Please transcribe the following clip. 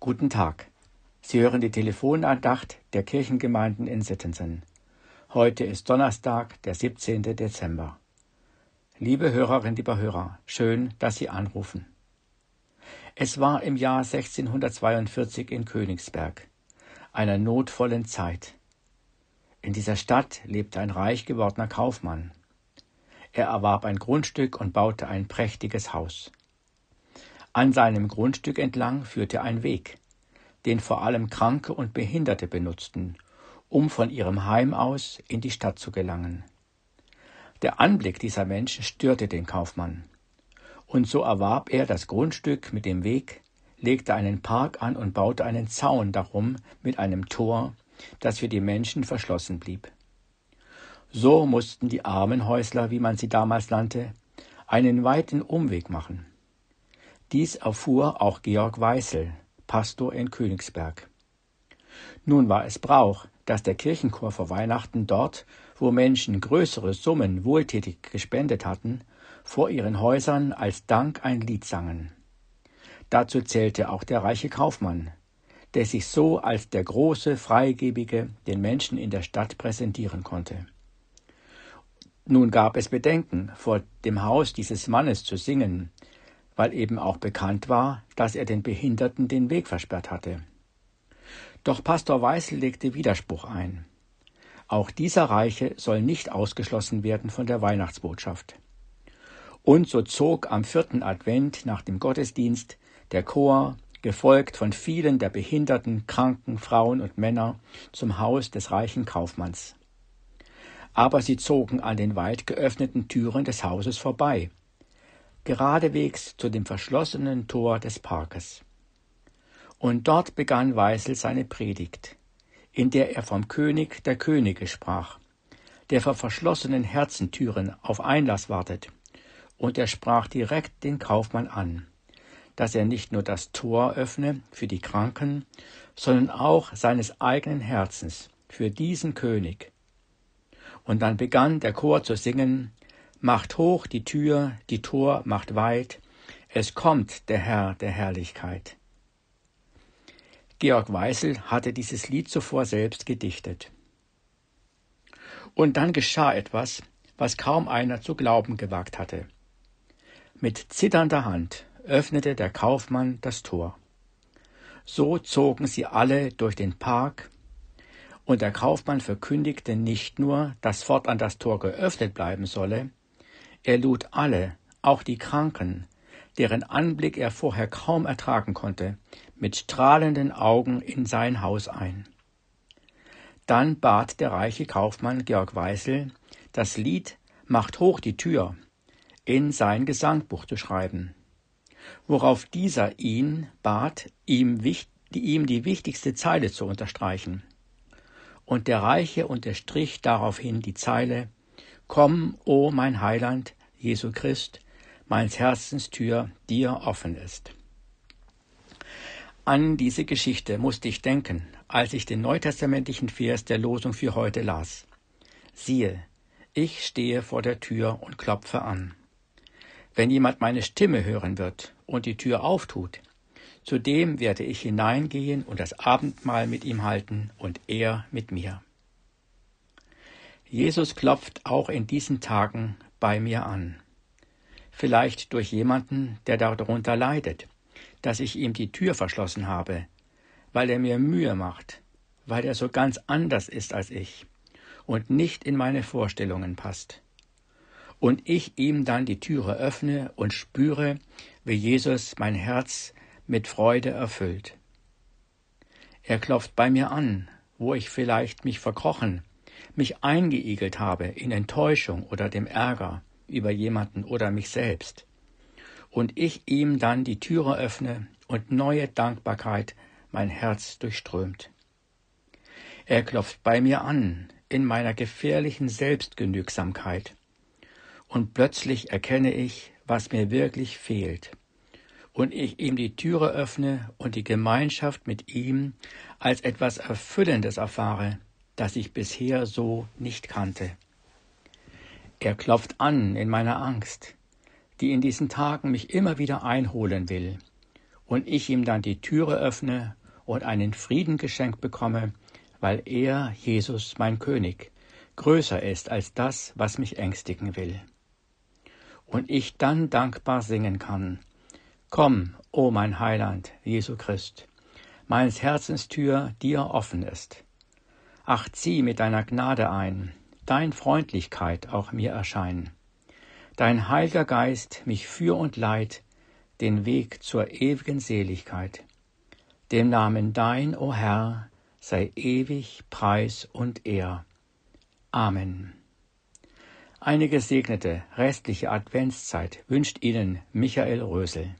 Guten Tag. Sie hören die Telefonandacht der Kirchengemeinden in Sittensen. Heute ist Donnerstag, der 17. Dezember. Liebe Hörerinnen, lieber Hörer, schön, dass Sie anrufen. Es war im Jahr 1642 in Königsberg, einer notvollen Zeit. In dieser Stadt lebte ein reich gewordener Kaufmann. Er erwarb ein Grundstück und baute ein prächtiges Haus. An seinem Grundstück entlang führte ein Weg, den vor allem Kranke und Behinderte benutzten, um von ihrem Heim aus in die Stadt zu gelangen. Der Anblick dieser Menschen störte den Kaufmann, und so erwarb er das Grundstück mit dem Weg, legte einen Park an und baute einen Zaun darum mit einem Tor, das für die Menschen verschlossen blieb. So mussten die Armenhäusler, wie man sie damals nannte, einen weiten Umweg machen. Dies erfuhr auch Georg Weißel, Pastor in Königsberg. Nun war es Brauch, dass der Kirchenchor vor Weihnachten dort, wo Menschen größere Summen wohltätig gespendet hatten, vor ihren Häusern als Dank ein Lied sangen. Dazu zählte auch der reiche Kaufmann, der sich so als der große Freigebige den Menschen in der Stadt präsentieren konnte. Nun gab es Bedenken, vor dem Haus dieses Mannes zu singen, weil eben auch bekannt war, dass er den Behinderten den Weg versperrt hatte. Doch Pastor Weißel legte Widerspruch ein. Auch dieser Reiche soll nicht ausgeschlossen werden von der Weihnachtsbotschaft. Und so zog am vierten Advent nach dem Gottesdienst der Chor, gefolgt von vielen der behinderten, kranken Frauen und Männer, zum Haus des reichen Kaufmanns. Aber sie zogen an den weit geöffneten Türen des Hauses vorbei, geradewegs zu dem verschlossenen Tor des Parkes. Und dort begann Weißel seine Predigt, in der er vom König der Könige sprach, der vor verschlossenen Herzentüren auf Einlass wartet, und er sprach direkt den Kaufmann an, dass er nicht nur das Tor öffne für die Kranken, sondern auch seines eigenen Herzens für diesen König. Und dann begann der Chor zu singen Macht hoch die Tür, die Tor macht weit, es kommt der Herr der Herrlichkeit. Georg Weißel hatte dieses Lied zuvor selbst gedichtet. Und dann geschah etwas, was kaum einer zu glauben gewagt hatte. Mit zitternder Hand öffnete der Kaufmann das Tor. So zogen sie alle durch den Park, und der Kaufmann verkündigte nicht nur, dass fortan das Tor geöffnet bleiben solle, er lud alle, auch die Kranken, deren Anblick er vorher kaum ertragen konnte, mit strahlenden Augen in sein Haus ein. Dann bat der reiche Kaufmann Georg Weißel, das Lied Macht hoch die Tür in sein Gesangbuch zu schreiben, worauf dieser ihn bat, ihm, ihm die wichtigste Zeile zu unterstreichen. Und der Reiche unterstrich daraufhin die Zeile Komm, o mein Heiland, Jesu Christ, meins Herzens Tür dir offen ist. An diese Geschichte musste ich denken, als ich den neutestamentlichen Vers der Losung für heute las. Siehe, ich stehe vor der Tür und klopfe an. Wenn jemand meine Stimme hören wird und die Tür auftut, zu dem werde ich hineingehen und das Abendmahl mit ihm halten und er mit mir. Jesus klopft auch in diesen Tagen bei mir an. Vielleicht durch jemanden, der darunter leidet, dass ich ihm die Tür verschlossen habe, weil er mir Mühe macht, weil er so ganz anders ist als ich und nicht in meine Vorstellungen passt. Und ich ihm dann die Türe öffne und spüre, wie Jesus mein Herz mit Freude erfüllt. Er klopft bei mir an, wo ich vielleicht mich verkrochen, mich eingeigelt habe in Enttäuschung oder dem Ärger über jemanden oder mich selbst, und ich ihm dann die Türe öffne und neue Dankbarkeit mein Herz durchströmt. Er klopft bei mir an in meiner gefährlichen Selbstgenügsamkeit, und plötzlich erkenne ich, was mir wirklich fehlt, und ich ihm die Türe öffne und die Gemeinschaft mit ihm als etwas Erfüllendes erfahre, das ich bisher so nicht kannte. Er klopft an in meiner Angst, die in diesen Tagen mich immer wieder einholen will, und ich ihm dann die Türe öffne und einen Frieden geschenkt bekomme, weil er, Jesus, mein König, größer ist als das, was mich ängstigen will. Und ich dann dankbar singen kann, Komm, o mein Heiland, Jesu Christ, meines Herzens Tür dir offen ist. Ach, zieh mit deiner Gnade ein, dein Freundlichkeit auch mir erscheinen. Dein heilger Geist mich für und leid den Weg zur ewigen Seligkeit. Dem Namen dein, o Herr, sei ewig Preis und Ehr. Amen. Eine gesegnete restliche Adventszeit wünscht Ihnen Michael Rösel.